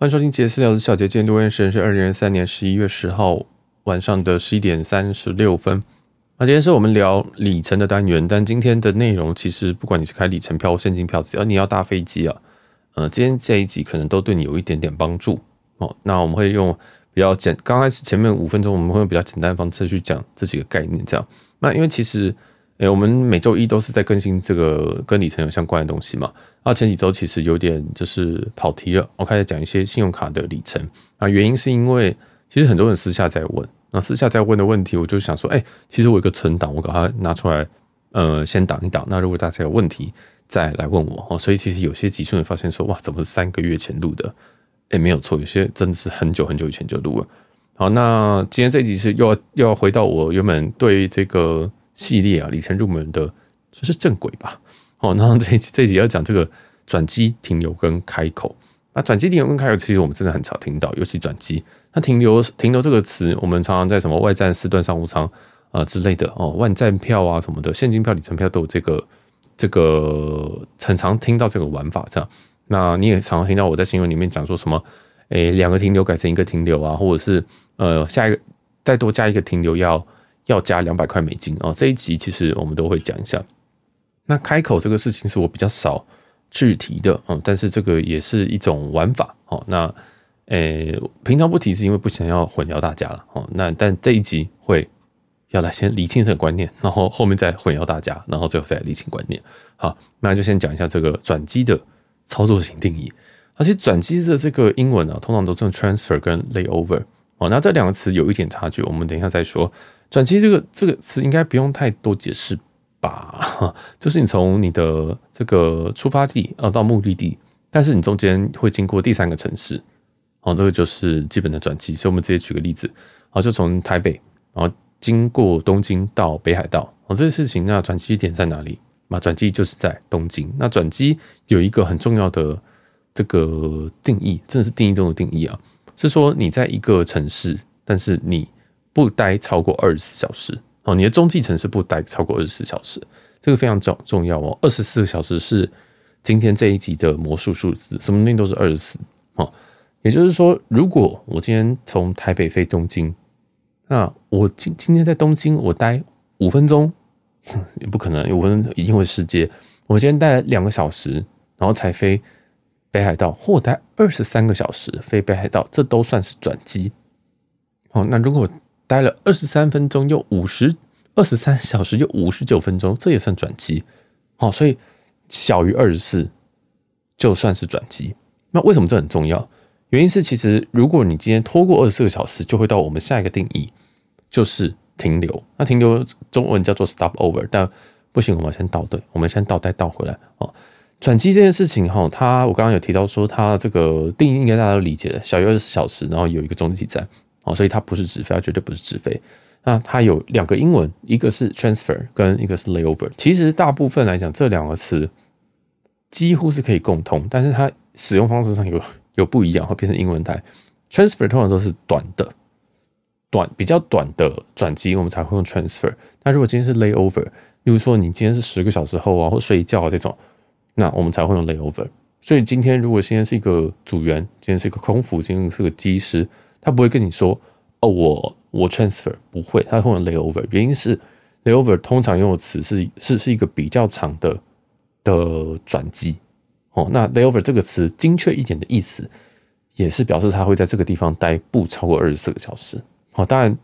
欢迎收听杰私聊的小杰，今天录音时间是二零二三年十一月十号晚上的十一点三十六分。那今天是我们聊里程的单元，但今天的内容其实不管你是开里程票或现金票，只要你要搭飞机啊，呃，今天这一集可能都对你有一点点帮助哦。那我们会用比较简，刚开始前面五分钟我们会用比较简单的方式去讲这几个概念，这样。那因为其实。哎、欸，我们每周一都是在更新这个跟里程有相关的东西嘛。那前几周其实有点就是跑题了，我开始讲一些信用卡的里程。啊，原因是因为其实很多人私下在问，那私下在问的问题，我就想说，哎、其实我有个存档，我把它拿出来，呃，先挡一挡。那如果大家有问题再来问我哦。所以其实有些集数会发现说，哇，怎么三个月前录的？哎、欸，没有错，有些真的是很久很久以前就录了。好，那今天这集是又要又要回到我原本对这个。系列啊，里程入门的这是正轨吧？哦，那这一这一集要讲这个转机、停留跟开口。那转机、停留跟开口，其实我们真的很少听到，尤其转机。那停留、停留这个词，我们常常在什么外站、四段商务舱啊之类的哦，万站票啊什么的，现金票、里程票都有这个这个很常听到这个玩法。这样，那你也常常听到我在新闻里面讲说什么？诶，两个停留改成一个停留啊，或者是呃，下一个再多加一个停留要。要加两百块美金哦，这一集其实我们都会讲一下。那开口这个事情是我比较少去提的哦，但是这个也是一种玩法哦。那诶，平常不提是因为不想要混淆大家了哦。那但这一集会要来先厘清这个观念，然后后面再混淆大家，然后最后再厘清观念。好，那就先讲一下这个转机的操作型定义。而且转机的这个英文啊，通常都是用 transfer 跟 layover 哦。那这两个词有一点差距，我们等一下再说。转机这个这个词应该不用太多解释吧？就是你从你的这个出发地啊到目的地，但是你中间会经过第三个城市，哦，这个就是基本的转机。所以我们直接举个例子，啊，就从台北，然后经过东京到北海道，哦，这个事情那转机点在哪里？那转机就是在东京。那转机有一个很重要的这个定义，真的是定义中的定义啊，是说你在一个城市，但是你。不待超过二十四小时哦，你的中继程是不待超过二十四小时，这个非常重重要哦。二十四个小时是今天这一集的魔术数字，什么东西都是二十四哦。也就是说，如果我今天从台北飞东京，那我今今天在东京我待五分钟，也不可能，五分钟一定会失接。我今天待了两个小时，然后才飞北海道，或待二十三个小时飞北海道，这都算是转机。哦，那如果待了二十三分钟，又五十二十三小时，又五十九分钟，这也算转机。好，所以小于二十四就算是转机。那为什么这很重要？原因是其实如果你今天拖过二十四个小时，就会到我们下一个定义，就是停留。那停留中文叫做 stop over，但不行，我们先倒对，我们先倒带倒回来。哦，转机这件事情哈，它我刚刚有提到说，它这个定义应该大家都理解的，小于二十四小时，然后有一个中继站。哦，所以它不是直飞，它绝对不是直飞。那它有两个英文，一个是 transfer，跟一个是 layover。其实大部分来讲，这两个词几乎是可以共通，但是它使用方式上有有不一样，会变成英文台。transfer 通常都是短的，短比较短的转机，我们才会用 transfer。那如果今天是 layover，例如说你今天是十个小时后啊，或睡觉啊这种，那我们才会用 layover。所以今天如果今天是一个组员，今天是一个空服，今天是个机师。他不会跟你说哦，我我 transfer 不会，他会用 layover。原因是 layover 通常用的词是是是一个比较长的的转机哦。那 layover 这个词精确一点的意思，也是表示他会在这个地方待不超过二十四个小时。哦，当然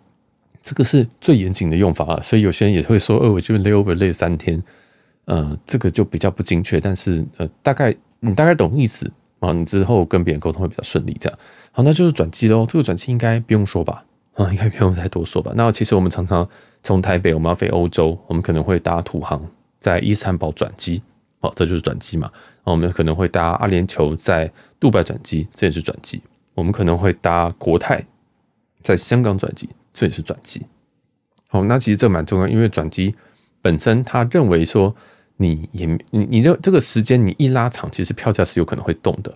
这个是最严谨的用法啊，所以有些人也会说，呃，我就 layover 累三天，呃，这个就比较不精确。但是呃，大概你大概懂意思啊，你之后跟别人沟通会比较顺利，这样。好，那就是转机喽。这个转机应该不用说吧？啊，应该不用太多说吧？那其实我们常常从台北我们要飞欧洲，我们可能会搭土航在伊斯坦堡转机，哦，这就是转机嘛。我们可能会搭阿联酋在杜拜转机，这也是转机。我们可能会搭国泰在香港转机，这也是转机。好，那其实这蛮重要，因为转机本身他认为说你也你你的这个时间你一拉长，其实票价是有可能会动的。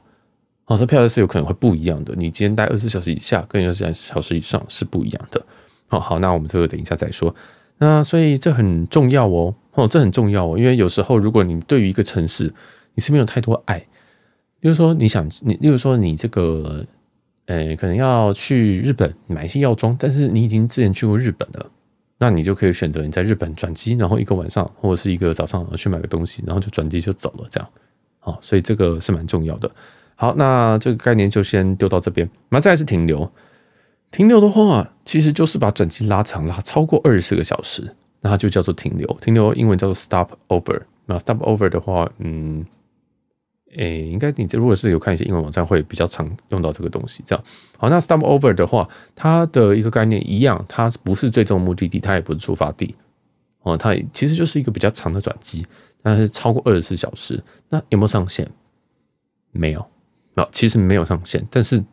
哦，这票价是有可能会不一样的。你今天待二十四小时以下，跟二十四小时以上是不一样的。好好，那我们这个等一下再说。那所以这很重要哦，哦，这很重要哦，因为有时候如果你对于一个城市你是没有太多爱，例如说你想你，例如说你这个，呃，可能要去日本买一些药妆，但是你已经之前去过日本了，那你就可以选择你在日本转机，然后一个晚上或者是一个早上去买个东西，然后就转机就走了，这样。好，所以这个是蛮重要的。好，那这个概念就先丢到这边。那再是停留，停留的话，其实就是把转机拉长，拉超过二十四个小时，那它就叫做停留。停留英文叫做 stop over。那 stop over 的话，嗯。诶、应该你这如果是有看一些英文网站，会比较常用到这个东西。这样好，那 stop over 的话，它的一个概念一样，它不是最终目的地，它也不是出发地哦，它其实就是一个比较长的转机，但是超过二十四小时，那有没有上限？没有，那其实没有上限。但是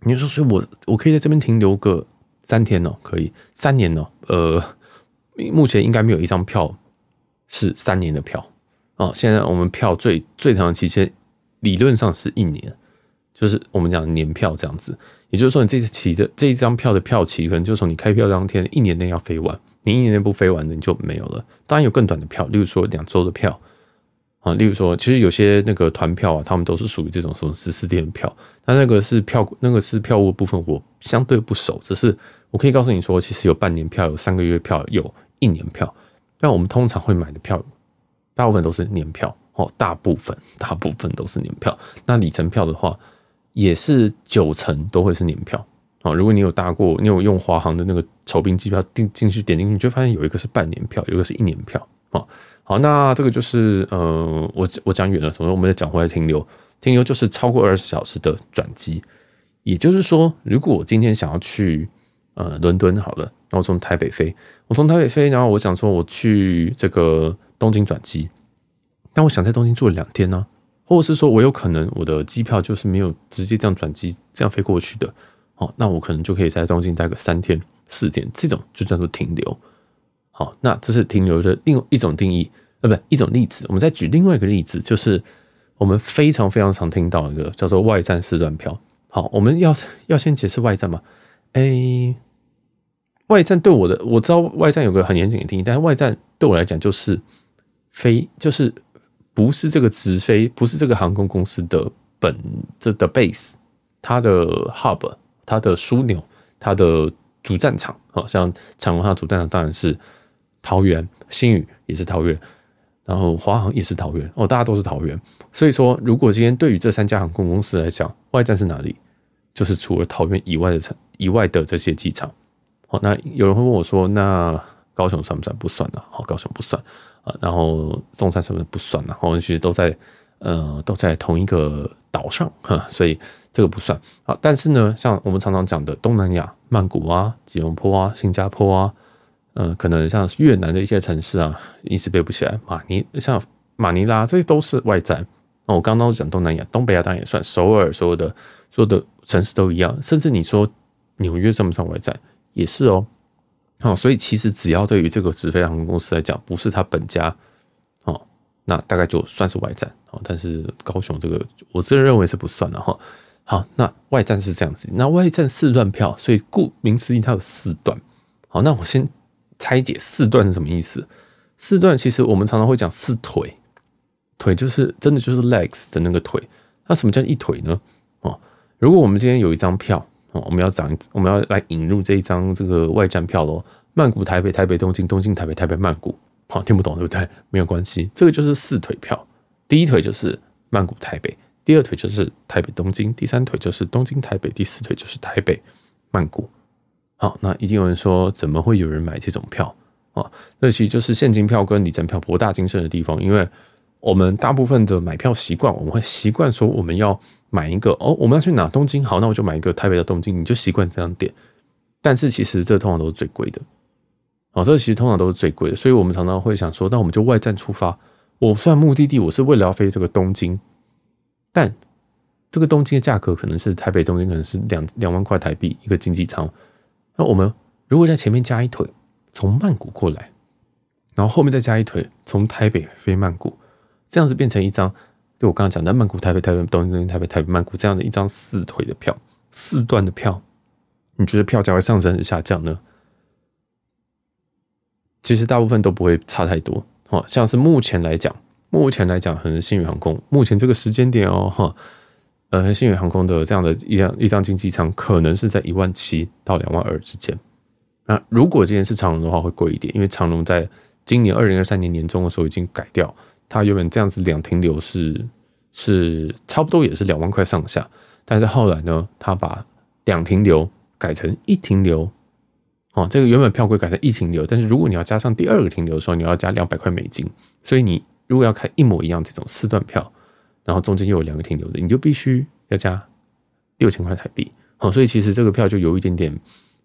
你就说，所以我我可以在这边停留个三天哦，可以三年哦，呃，目前应该没有一张票是三年的票。哦，现在我们票最最长的期限理论上是一年，就是我们讲年票这样子。也就是说，你这次期的这一张票的票期，可能就从你开票当天一年内要飞完，你一年内不飞完的你就没有了。当然有更短的票，例如说两周的票啊，例如说其实有些那个团票啊，他们都是属于这种什么十四天的票。那那个是票，那个是票务部分，我相对不熟，只是我可以告诉你说，其实有半年票，有三个月票，有一年票。但我们通常会买的票。大部分都是年票哦，大部分 大部分都是年票。那里程票的话，也是九成都会是年票哦。如果你有搭过，你有用华航的那个酬宾机票订进去点进去，你就发现有一个是半年票，有一个是一年票哦。好，那这个就是呃，我我讲远了，所以我们再讲回来停留，停留就是超过二十小时的转机。也就是说，如果我今天想要去呃伦敦好了，然后从台北飞，我从台北飞，然后我想说我去这个。东京转机，但我想在东京住了两天呢，或者是说我有可能我的机票就是没有直接这样转机这样飞过去的，好，那我可能就可以在东京待个三天四天，这种就叫做停留。好，那这是停留的另一种定义，呃，不，一种例子。我们再举另外一个例子，就是我们非常非常常听到一个叫做外站四段票。好，我们要要先解释外站嘛？哎，外站对我的我知道外站有个很严谨的定义，但是外站对我来讲就是。飞就是不是这个直飞，不是这个航空公司的本这的 base，它的 hub，它的枢纽，它的主战场，好像长荣它的主战场当然是桃园，新宇也是桃园，然后华航也是桃园，哦，大家都是桃园。所以说，如果今天对于这三家航空公司来讲，外站是哪里？就是除了桃园以外的城以外的这些机场。好，那有人会问我说，那高雄算不算？不算的，好，高雄不算。然后中山是不是不算？然后其实都在呃都在同一个岛上哈，所以这个不算啊。但是呢，像我们常常讲的东南亚，曼谷啊、吉隆坡啊、新加坡啊，嗯、呃，可能像越南的一些城市啊，一时背不起来。马尼像马尼拉，这些都是外站。那我刚刚讲东南亚，东北亚当然也算，首尔所有的所有的城市都一样，甚至你说纽约算不算外站，也是哦。哦，所以其实只要对于这个直飞航空公司来讲，不是他本家哦，那大概就算是外站哦。但是高雄这个，我自认为是不算的哈。好，那外站是这样子，那外站四段票，所以顾名思义，它有四段。好，那我先拆解四段是什么意思？四段其实我们常常会讲四腿，腿就是真的就是 legs 的那个腿。那什么叫一腿呢？哦，如果我们今天有一张票。我们要讲，我们要来引入这一张这个外站票喽。曼谷、台北、台北、东京、东京、台北、台北、曼谷。好，听不懂对不对？没有关系，这个就是四腿票。第一腿就是曼谷、台北，第二腿就是台北、东京，第三腿就是东京、台北，第四腿就是台北、曼谷。好，那一定有人说，怎么会有人买这种票啊？那其实就是现金票跟里程票博大精深的地方，因为我们大部分的买票习惯，我们会习惯说我们要。买一个哦，我们要去哪？东京好，那我就买一个台北的东京，你就习惯这样点。但是其实这通常都是最贵的，哦，这其实通常都是最贵的，所以我们常常会想说，那我们就外站出发。我算目的地，我是为了要飞这个东京，但这个东京的价格可能是台北东京可能是两两万块台币一个经济舱。那我们如果在前面加一腿，从曼谷过来，然后后面再加一腿，从台北飞曼谷，这样子变成一张。就我刚刚讲的曼谷、台北、台北、东京、台北、台北、曼谷这样的一张四腿的票，四段的票，你觉得票价会上升还是下降呢？其实大部分都不会差太多。哦，像是目前来讲，目前来讲，可能星宇航空目前这个时间点哦，哈，呃，星宇航空的这样的一张一张经济舱，可能是在一万七到两万二之间。那如果今天是长龙的话，会贵一点，因为长龙在今年二零二三年年中的时候已经改掉，它原本这样子两停留是是差不多也是两万块上下，但是后来呢，它把两停留改成一停留，哦，这个原本票规改成一停留，但是如果你要加上第二个停留的时候，你要加两百块美金，所以你如果要开一模一样这种四段票，然后中间又有两个停留的，你就必须要加六千块台币，好，所以其实这个票就有一点点。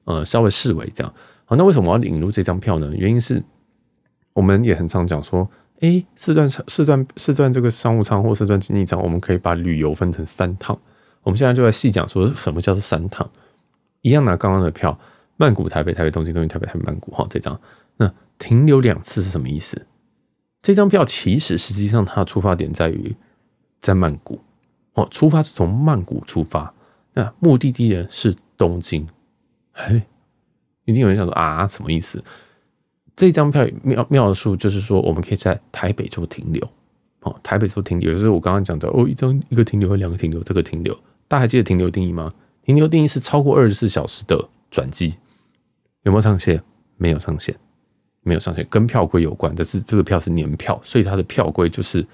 呃，稍微视为这样好，那为什么我要引入这张票呢？原因是我们也很常讲说，哎，四段四段四段这个商务舱或四段经济舱，我们可以把旅游分成三趟。我们现在就在细讲说什么叫做三趟。一样拿刚刚的票，曼谷、台北、台北、东京、东京、台北、台北、曼谷，哈，这张那停留两次是什么意思？这张票其实实际上它的出发点在于在曼谷，哦，出发是从曼谷出发，那目的地呢是东京。哎，一定有人想说啊，什么意思？这张票妙妙数就是说，我们可以在台北做停留，哦，台北做停留，就是我刚刚讲的哦，一张一个停留和两个停留，这个停留，大家还记得停留定义吗？停留定义是超过二十四小时的转机，有没有上限？没有上限，没有上限，跟票规有关，但是这个票是年票，所以它的票规就是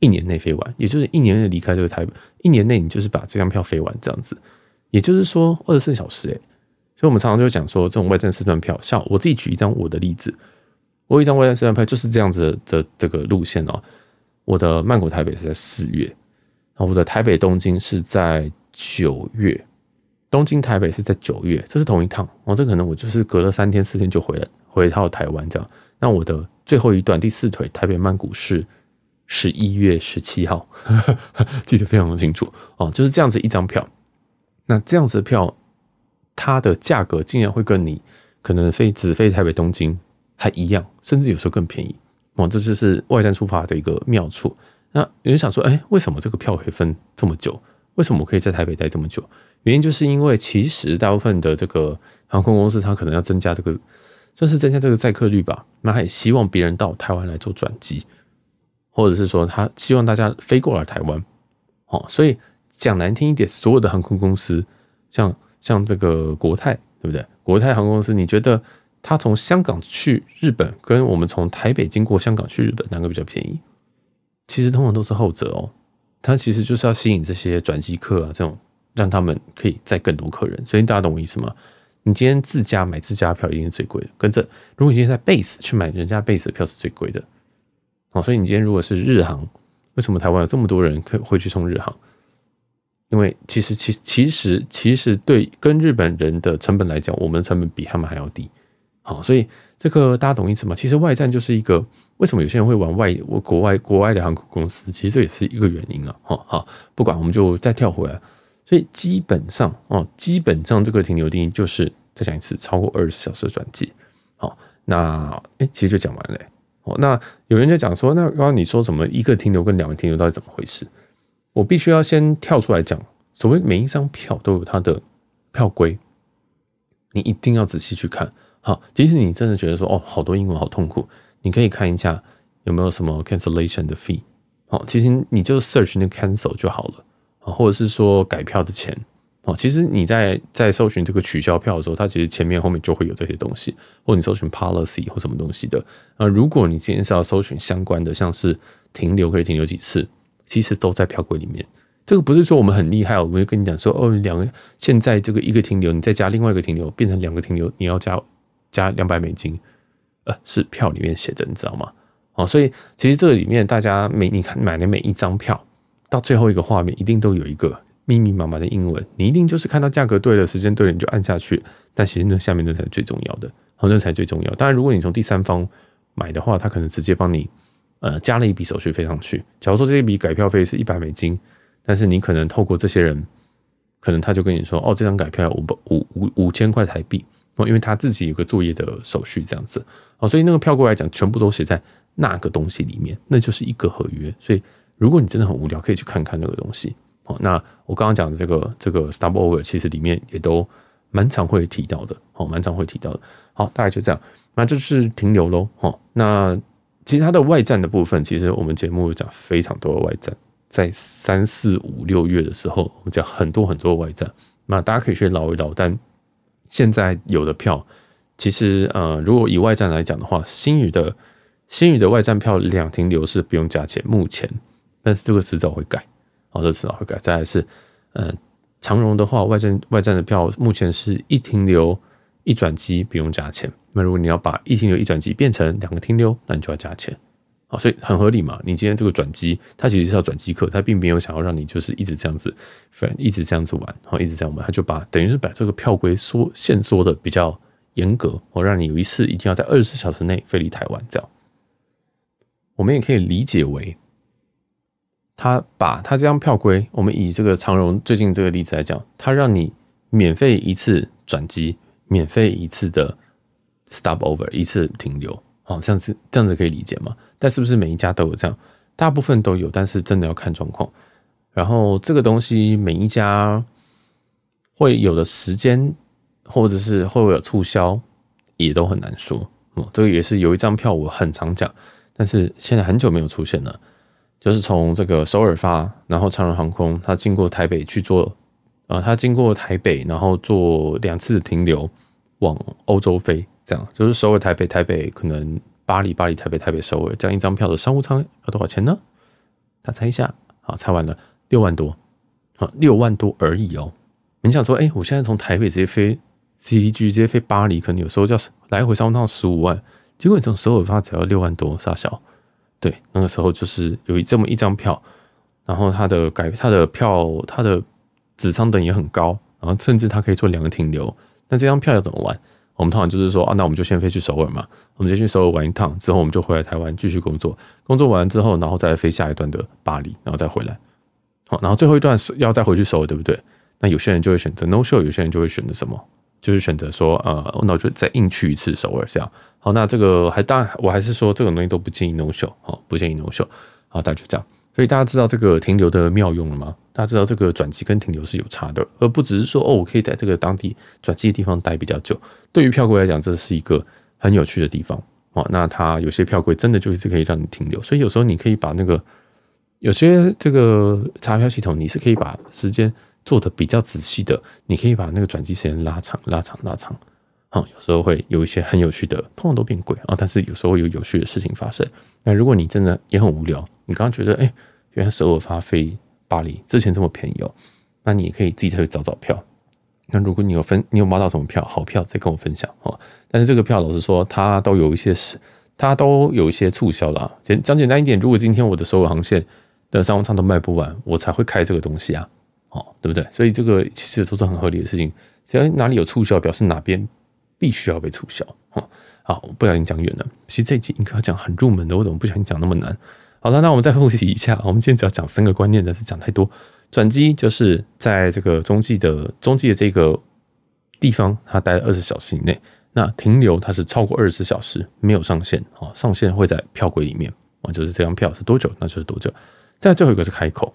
一年内飞完，也就是一年内离开这个台，一年内你就是把这张票飞完这样子，也就是说二十四小时，哎。所以，我们常常就讲说，这种外站四段票，像我自己举一张我的例子，我有一张外站四段票就是这样子的这个路线哦。我的曼谷台北是在四月，然后我的台北东京是在九月，东京台北是在九月，这是同一趟哦。这可能我就是隔了三天四天就回来，回到台湾这样。那我的最后一段第四腿台北曼谷是十一月十七号，记得非常的清楚哦。就是这样子一张票，那这样子的票。它的价格竟然会跟你可能飞只飞台北东京还一样，甚至有时候更便宜哦，这就是外站出发的一个妙处。那有人想说，哎，为什么这个票可以分这么久？为什么我可以在台北待这么久？原因就是因为其实大部分的这个航空公司，它可能要增加这个，就是增加这个载客率吧。那他也希望别人到台湾来做转机，或者是说他希望大家飞过来台湾。哦，所以讲难听一点，所有的航空公司像。像这个国泰，对不对？国泰航空公司，你觉得它从香港去日本，跟我们从台北经过香港去日本，哪个比较便宜？其实通常都是后者哦。它其实就是要吸引这些转机客啊，这种让他们可以载更多客人。所以大家懂我意思吗？你今天自家买自家票一定是最贵的，跟着如果你今天在 base 去买人家 base 的票是最贵的。哦，所以你今天如果是日航，为什么台湾有这么多人可会去冲日航？因为其实其其实其实对跟日本人的成本来讲，我们的成本比他们还要低，好，所以这个大家懂意思吗？其实外站就是一个为什么有些人会玩外国外国外的航空公司，其实这也是一个原因啊，好，好，不管我们就再跳回来，所以基本上哦，基本上这个停留定义就是再讲一次，超过二十小时的转机，好，那哎，其实就讲完了，哦，那有人就讲说，那刚刚你说什么一个停留跟两个停留到底怎么回事？我必须要先跳出来讲，所谓每一张票都有它的票规，你一定要仔细去看。好，即使你真的觉得说哦，好多英文好痛苦，你可以看一下有没有什么 cancellation 的 fee。好，其实你就 search 那 cancel 就好了，或者是说改票的钱。哦，其实你在在搜寻这个取消票的时候，它其实前面后面就会有这些东西，或你搜寻 policy 或什么东西的。啊，如果你今天是要搜寻相关的，像是停留可以停留几次。其实都在票柜里面，这个不是说我们很厉害，我们会跟你讲说，哦，两个现在这个一个停留，你再加另外一个停留，变成两个停留，你要加加两百美金，呃，是票里面写的，你知道吗？哦，所以其实这个里面，大家每你看买的每一张票，到最后一个画面，一定都有一个密密麻麻的英文，你一定就是看到价格对了，时间对了，你就按下去。但其实那下面那才是最重要的，哦，那才最重要。当然，如果你从第三方买的话，他可能直接帮你。呃，加了一笔手续费上去。假如说这一笔改票费是一百美金，但是你可能透过这些人，可能他就跟你说，哦，这张改票要五五五五千块台币哦，因为他自己有个作业的手续这样子哦，所以那个票过来讲，全部都写在那个东西里面，那就是一个合约。所以如果你真的很无聊，可以去看看那个东西哦。那我刚刚讲的这个这个 stopover，其实里面也都蛮常会提到的哦，蛮常会提到的。好，大概就这样，那就是停留喽。哦，那。其实它的外站的部分，其实我们节目有讲非常多的外站在三四五六月的时候，我们讲很多很多外站，那大家可以去捞一捞。但现在有的票，其实呃，如果以外站来讲的话，新宇的新宇的外站票两停留是不用加钱，目前，但是这个迟早会改，好，这迟早会改。再来是，呃，长荣的话，外站外站的票目前是一停留一转机不用加钱。那如果你要把一停留一转机变成两个停留，那你就要加钱。好，所以很合理嘛。你今天这个转机，它其实是要转机客，它并没有想要让你就是一直这样子，反一直这样子玩，好，一直这样玩，他就把等于是把这个票规缩限缩的比较严格，我让你有一次一定要在二十四小时内飞离台湾，这样。我们也可以理解为，他把他这张票规，我们以这个长荣最近这个例子来讲，他让你免费一次转机，免费一次的 stop over，一次停留。哦，这样子这样子可以理解吗？但是不是每一家都有这样？大部分都有，但是真的要看状况。然后这个东西每一家会有的时间，或者是会不会有促销，也都很难说。哦，这个也是有一张票我很常讲，但是现在很久没有出现了。就是从这个首尔发，然后长荣航空它经过台北去做，啊，它经过台北，然后做两次停留往欧洲飞。这样就是首尔台北台北可能巴黎巴黎台北台北首尔这样一张票的商务舱要多少钱呢？大家猜一下，好，猜完了六万多，好，六万多而已哦。你想说，哎，我现在从台北直接飞 CDG 直接飞巴黎，可能有时候要来回商务舱十五万，结果你从首尔发只要六万多，傻小。对，那个时候就是有这么一张票，然后它的改它的票它的子舱等也很高，然后甚至它可以做两个停留，那这张票要怎么玩？我们通常就是说啊，那我们就先飞去首尔嘛，我们先去首尔玩一趟，之后我们就回来台湾继续工作，工作完之后，然后再飞下一段的巴黎，然后再回来。好，然后最后一段是要再回去首尔，对不对？那有些人就会选择 no show，有些人就会选择什么？就是选择说，呃，那我就再硬去一次首尔，这样。好，那这个还当然，我还是说这种东西都不建议 no show，好，不建议 no show。好，大家就这样。所以大家知道这个停留的妙用了吗？大家知道这个转机跟停留是有差的，而不只是说哦，我可以在这个当地转机的地方待比较久。对于票柜来讲，这是一个很有趣的地方哦。那它有些票柜真的就是可以让你停留，所以有时候你可以把那个有些这个查票系统，你是可以把时间做的比较仔细的，你可以把那个转机时间拉长、拉长、拉长。啊，有时候会有一些很有趣的，通常都变贵啊，但是有时候有有趣的事情发生。那如果你真的也很无聊，你刚刚觉得，哎、原来首尔发飞巴黎之前这么便宜哦，那你也可以自己再去找找票。那如果你有分，你有买到什么票，好票再跟我分享哦。但是这个票老实说，它都有一些是，它都有一些促销啦。简讲简单一点，如果今天我的首尔航线的商务舱都卖不完，我才会开这个东西啊，哦，对不对？所以这个其实都是很合理的事情。只要哪里有促销，表示哪边。必须要被促销，哈，好，我不小心讲远了。其实这一集应该要讲很入门的，我怎么不小心讲那么难？好了，那我们再复习一下。我们今天只要讲三个观念，但是讲太多。转机就是在这个中继的中继的这个地方，它待二十小时以内。那停留它是超过二十四小时，没有上限，哦，上限会在票柜里面，啊，就是这张票是多久，那就是多久。再最后一个是开口，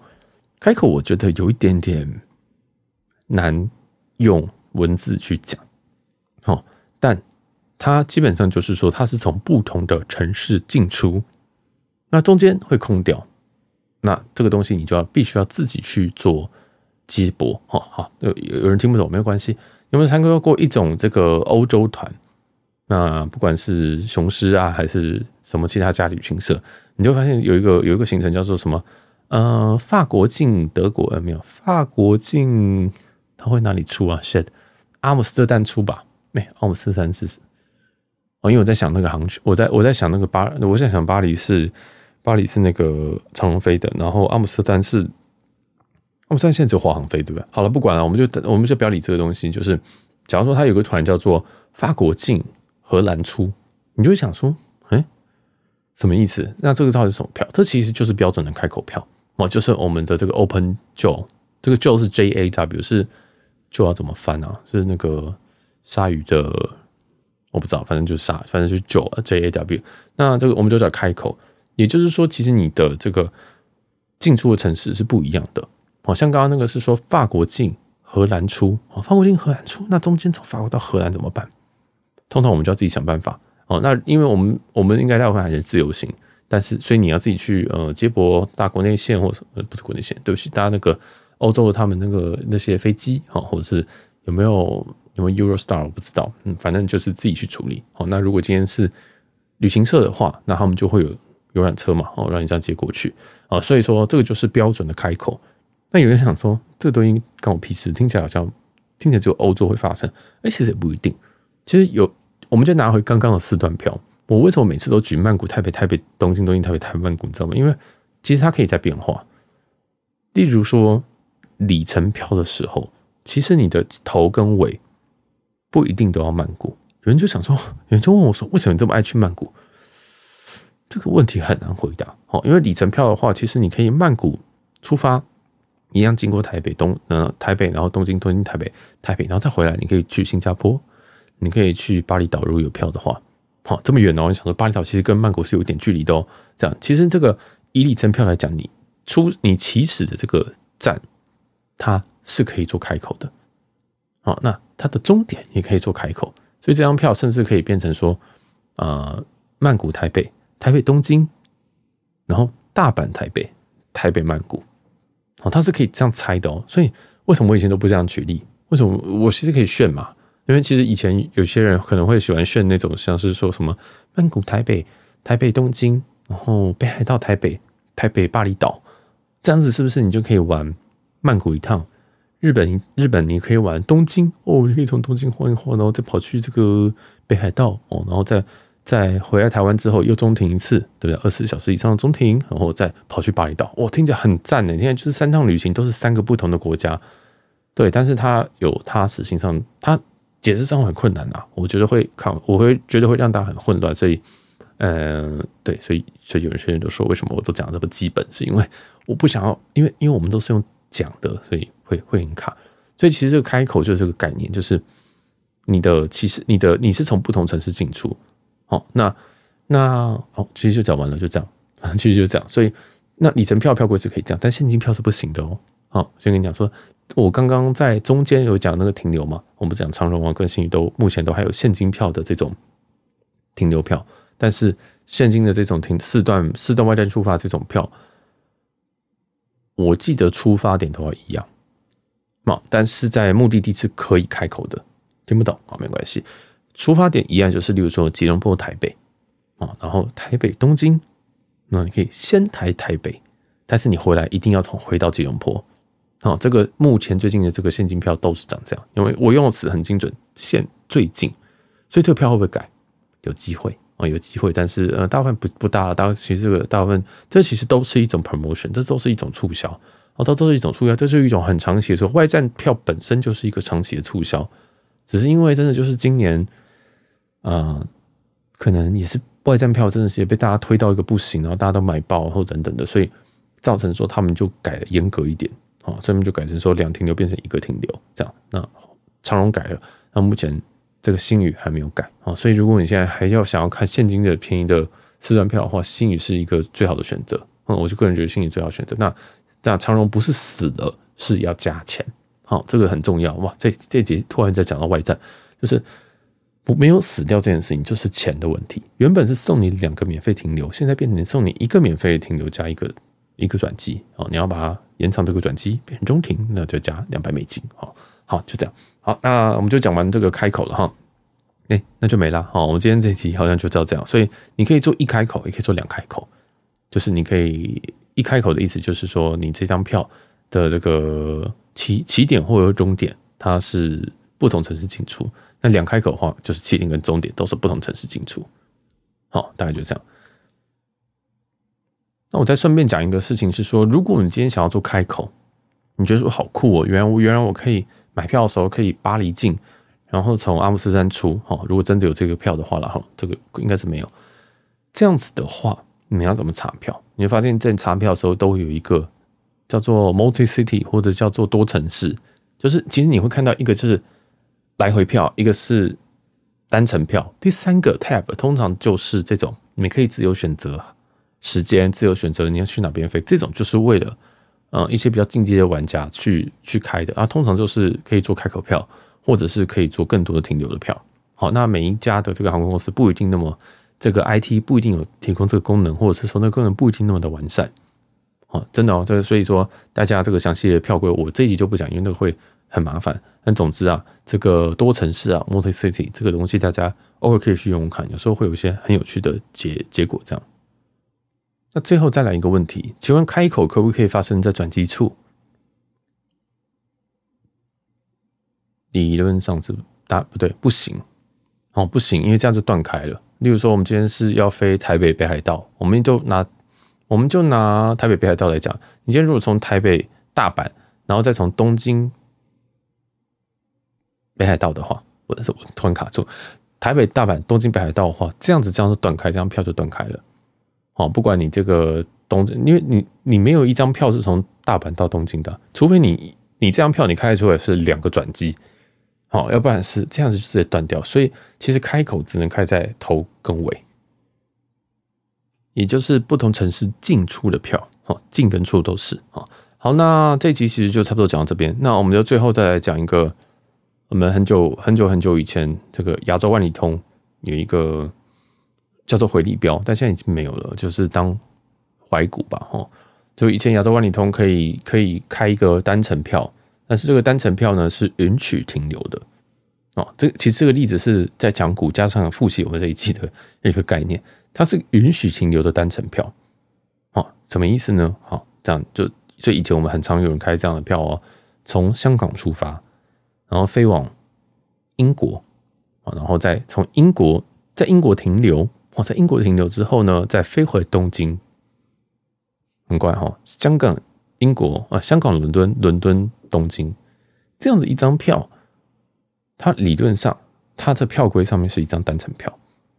开口我觉得有一点点难用文字去讲，好。但它基本上就是说，它是从不同的城市进出，那中间会空掉，那这个东西你就要必须要自己去做接驳。好好，有有人听不懂没有关系，有没有参加过一种这个欧洲团？那不管是雄狮啊，还是什么其他家旅行社，你就发现有一个有一个行程叫做什么？呃，法国进德国呃没有？法国进它会哪里出啊？shit，阿姆斯特丹出吧。没，阿姆斯特丹是哦，因为我在想那个航区，我在我在想那个巴，我在想巴黎是巴黎是那个长龙飞的，然后阿姆斯特丹是阿姆斯特丹现在只有华航飞，对不对？好了，不管了，我们就我们就不要理这个东西。就是假如说他有个团叫做法国进荷兰出，你就会想说，哎，什么意思？那这个到底是什么票？这其实就是标准的开口票哦，就是我们的这个 Open Jaw，这个 Jaw 是 J A W，是 Jaw 要怎么翻啊？是那个。鲨鱼的我不知道，反正就是鲨，反正就是 Jaw，J A W。那这个我们就叫开口，也就是说，其实你的这个进出的城市是不一样的。好像刚刚那个是说法国进荷兰出，哦法国进荷兰出，那中间从法国到荷兰怎么办？通常我们就要自己想办法。哦，那因为我们我们应该大部分还是自由行，但是所以你要自己去呃接驳搭国内线或者呃不是国内线，对不起，搭那个欧洲的他们那个那些飞机哈，或者是有没有有没有 Eurostar 我不知道，嗯，反正就是自己去处理。好，那如果今天是旅行社的话，那他们就会有游览车嘛，哦，让你这样接过去啊。所以说这个就是标准的开口。那有人想说，这个东西关我屁事，听起来好像听起来只有欧洲会发生，哎，其实也不一定。其实有，我们就拿回刚刚的四段票。我为什么每次都举曼谷、台北、台北、东京、东京、台北、台北、曼谷？你知道吗？因为其实它可以在变化。例如说里程票的时候，其实你的头跟尾不一定都要曼谷。有人就想说，有人就问我说，为什么你这么爱去曼谷？这个问题很难回答。哦，因为里程票的话，其实你可以曼谷出发。一样经过台北东，呃，台北，然后东京，东京，台北，台北，然后再回来，你可以去新加坡，你可以去巴厘岛，如果有票的话，好，这么远哦，我想说巴厘岛其实跟曼谷是有一点距离的哦。这样，其实这个以里程票来讲，你出你起始的这个站，它是可以做开口的，好，那它的终点也可以做开口，所以这张票甚至可以变成说，呃，曼谷台北，台北东京，然后大阪台北，台北曼谷。哦，它是可以这样猜的哦，所以为什么我以前都不这样举例？为什么我其实可以炫嘛？因为其实以前有些人可能会喜欢炫那种，像是说什么曼谷、台北、台北东京，然后北海道台北、台北巴厘岛，这样子是不是你就可以玩曼谷一趟？日本日本你可以玩东京哦，你可以从东京晃一晃，然后再跑去这个北海道哦，然后再。再回来台湾之后又中停一次，对不对？二十四小时以上的中停，然后再跑去巴厘岛，哇，听起来很赞呢。现在就是三趟旅行都是三个不同的国家，对，但是它有它实行上，它解释上很困难呐。我觉得会看，我会觉得会让大家很混乱，所以，嗯、对，所以所以有些人都说，为什么我都讲这么基本？是因为我不想要，因为因为我们都是用讲的，所以会会很卡。所以其实这个开口就是这个概念，就是你的其实你的你是从不同城市进出。哦，那那哦，其实就讲完了，就这样，其实就这样。所以那里程票票柜是可以这样，但现金票是不行的哦。好，先跟你讲说，我刚刚在中间有讲那个停留嘛，我们讲长荣啊跟新宇都目前都还有现金票的这种停留票，但是现金的这种停四段四段外站出发这种票，我记得出发点都要一样，嘛，但是在目的地是可以开口的，听不懂啊，没关系。出发点一样，就是例如说吉隆坡、台北啊，然后台北、东京，那你可以先台台北，但是你回来一定要从回到吉隆坡啊。这个目前最近的这个现金票都是长这样，因为我用的词很精准，现最近，所以这个票会不会改？有机会啊，有机会，但是呃，大部分不不大了。大其实这个大部分，这其实都是一种 promotion，这都是一种促销哦，都都是一种促销，这是一种很长期的说，外站票本身就是一个长期的促销，只是因为真的就是今年。啊、可能也是外站票真的是也被大家推到一个不行，然后大家都买爆，或等等的，所以造成说他们就改了严格一点，好，所以我们就改成说两停留变成一个停留这样。那长荣改了，那目前这个新宇还没有改啊，所以如果你现在还要想要看现金的便宜的四段票的话，新宇是一个最好的选择。嗯，我就个人觉得星宇最好选择。那那长荣不是死了，是要加钱，好，这个很重要哇。这这节突然在讲到外债，就是。不，没有死掉这件事情，就是钱的问题。原本是送你两个免费停留，现在变成送你一个免费停留加一个一个转机哦。你要把它延长这个转机变成中停，那就加两百美金。好，好，就这样。好，那我们就讲完这个开口了哈。哎，那就没了。好，我们今天这一集好像就知道这样。所以你可以做一开口，也可以做两开口。就是你可以一开口的意思，就是说你这张票的这个起起点或者终点，它是不同城市进出。那两开口的话，就是起点跟终点都是不同城市进出，好，大概就这样。那我再顺便讲一个事情是说，如果你今天想要做开口，你觉得说好酷哦，原来我原来我可以买票的时候可以巴黎进，然后从阿姆斯特丹出，哈，如果真的有这个票的话了哈，这个应该是没有。这样子的话，你要怎么查票？你会发现，在查票的时候都会有一个叫做 multi city 或者叫做多城市，就是其实你会看到一个就是。来回票，一个是单程票，第三个 tab 通常就是这种，你可以自由选择时间，自由选择你要去哪边飞，这种就是为了嗯一些比较进阶的玩家去去开的啊，通常就是可以做开口票，或者是可以做更多的停留的票。好，那每一家的这个航空公司不一定那么这个 IT 不一定有提供这个功能，或者是说那个功能不一定那么的完善。哦，真的哦，这个所以说大家这个详细的票规，我这一集就不讲，因为那个会很麻烦。但总之啊，这个多城市啊，Multi-City 这个东西，大家偶尔可以去用用看，有时候会有一些很有趣的结结果。这样，那最后再来一个问题，请问开口可不可以发生在转机处？理论上是答不对，不行哦，不行，因为这样就断开了。例如说，我们今天是要飞台北北海道，我们就拿我们就拿台北北海道来讲，你今天如果从台北大阪，然后再从东京北海道的话，或者是我突然卡住，台北大阪东京北海道的话，这样子这样就断开，这张票就断开了。哦，不管你这个东京，因为你你没有一张票是从大阪到东京的，除非你你这张票你开出来是两个转机。好，要不然是这样子就直接断掉，所以其实开口只能开在头跟尾，也就是不同城市进出的票，哦，进跟出都是。好，好，那这集其实就差不多讲到这边，那我们就最后再来讲一个，我们很久很久很久以前这个亚洲万里通有一个叫做回力标，但现在已经没有了，就是当怀古吧，哈，就以前亚洲万里通可以可以开一个单程票。但是这个单程票呢，是允许停留的哦。这其实这个例子是在讲古加上复习我们这一季的 一个概念，它是允许停留的单程票。哦，什么意思呢？好，这样就所以以前我们很常有人开这样的票哦，从香港出发，然后飞往英国啊，然后再从英国在英国停留，我，在英国停留之后呢，再飞回东京。很怪哈，香港、英国啊，香港、伦敦、伦敦。东京这样子一张票，它理论上它这票规上面是一张单程票，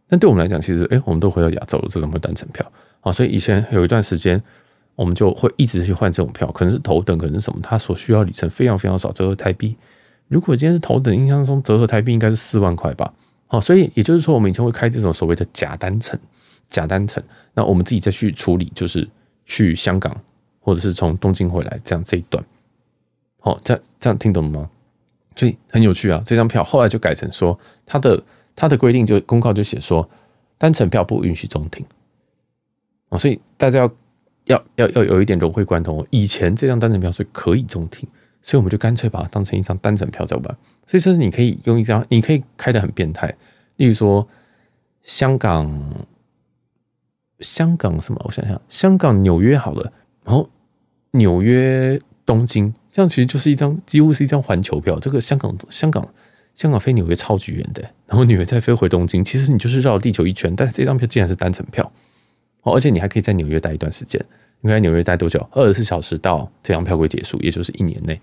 但对我们来讲，其实哎、我们都回到亚洲了，这怎么单程票啊？所以以前有一段时间，我们就会一直去换这种票，可能是头等，可能是什么，它所需要里程非常非常少，折合台币。如果今天是头等，印象中折合台币应该是四万块吧？好，所以也就是说，我们以前会开这种所谓的假单程，假单程，那我们自己再去处理，就是去香港或者是从东京回来这样这一段。哦，这样这样听懂了吗？所以很有趣啊！这张票后来就改成说，它的它的规定就公告就写说，单程票不允许中停。哦，所以大家要要要要有一点融会贯通哦。以前这张单程票是可以中停，所以我们就干脆把它当成一张单程票在玩。所以甚至你可以用一张，你可以开的很变态，例如说香港香港什么？我想想，香港纽约好了，然后纽约东京。这样其实就是一张几乎是一张环球票。这个香港香港香港飞纽约超级远的，然后纽约再飞回东京，其实你就是绕地球一圈。但是这张票竟然是单程票哦，而且你还可以在纽约待一段时间。你可以在纽约待多久？二十四小时到这张票会结束，也就是一年内。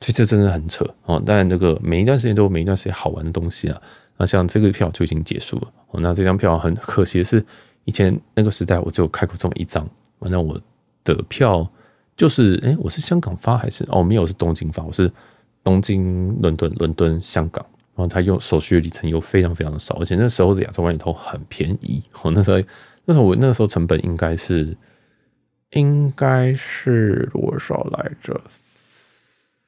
所以这真的很扯哦。当然，这个每一段时间都有每一段时间好玩的东西啊。那像这个票就已经结束了。那这张票很可惜的是，以前那个时代我只有开过这么一张。那我的票。就是，哎，我是香港发还是哦？没有，是东京发。我是东京、伦敦、伦敦、香港。然后他用手续的里程又非常非常的少，而且那时候的亚洲万里通很便宜。我那时候，那时候我那时候成本应该是应该是多少来着？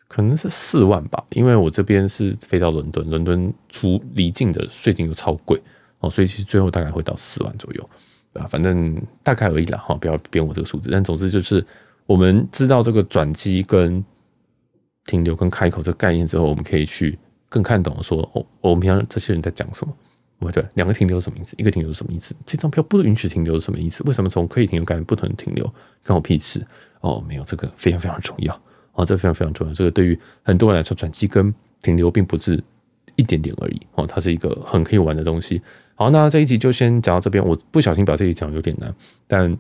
可能是四万吧，因为我这边是飞到伦敦，伦敦出离境的税金又超贵哦，所以其实最后大概会到四万左右啊，反正大概而已啦哈，不要编我这个数字。但总之就是。我们知道这个转机跟停留跟开口这个概念之后，我们可以去更看懂说哦，我们平常这些人在讲什么？不对，两个停留什么意思？一个停留什么意思？这张票不允许停留什么意思？为什么从可以停留改成不能停留？关我屁事？哦，没有，这个非常非常重要哦，这个非常非常重要。这个对于很多人来说，转机跟停留并不是一点点而已哦，它是一个很可以玩的东西。好，那这一集就先讲到这边。我不小心把这一讲有点难，但。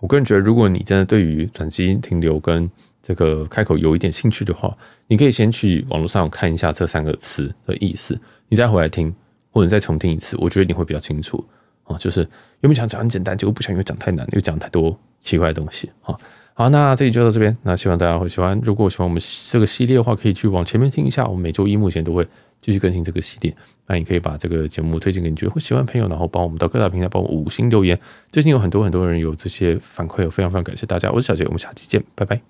我个人觉得，如果你真的对于转机停留跟这个开口有一点兴趣的话，你可以先去网络上看一下这三个词的意思，你再回来听，或者再重听一次，我觉得你会比较清楚啊。就是有没有想讲很简单，结果不想因为讲太难，又讲太多奇怪的东西啊。好，那这里就到这边，那希望大家会喜欢。如果喜欢我们这个系列的话，可以去往前面听一下。我们每周一目前都会继续更新这个系列。那你可以把这个节目推荐给你觉得会喜欢的朋友，然后帮我们到各大平台帮我五星留言。最近有很多很多人有这些反馈，我非常非常感谢大家。我是小杰，我们下期见，拜拜。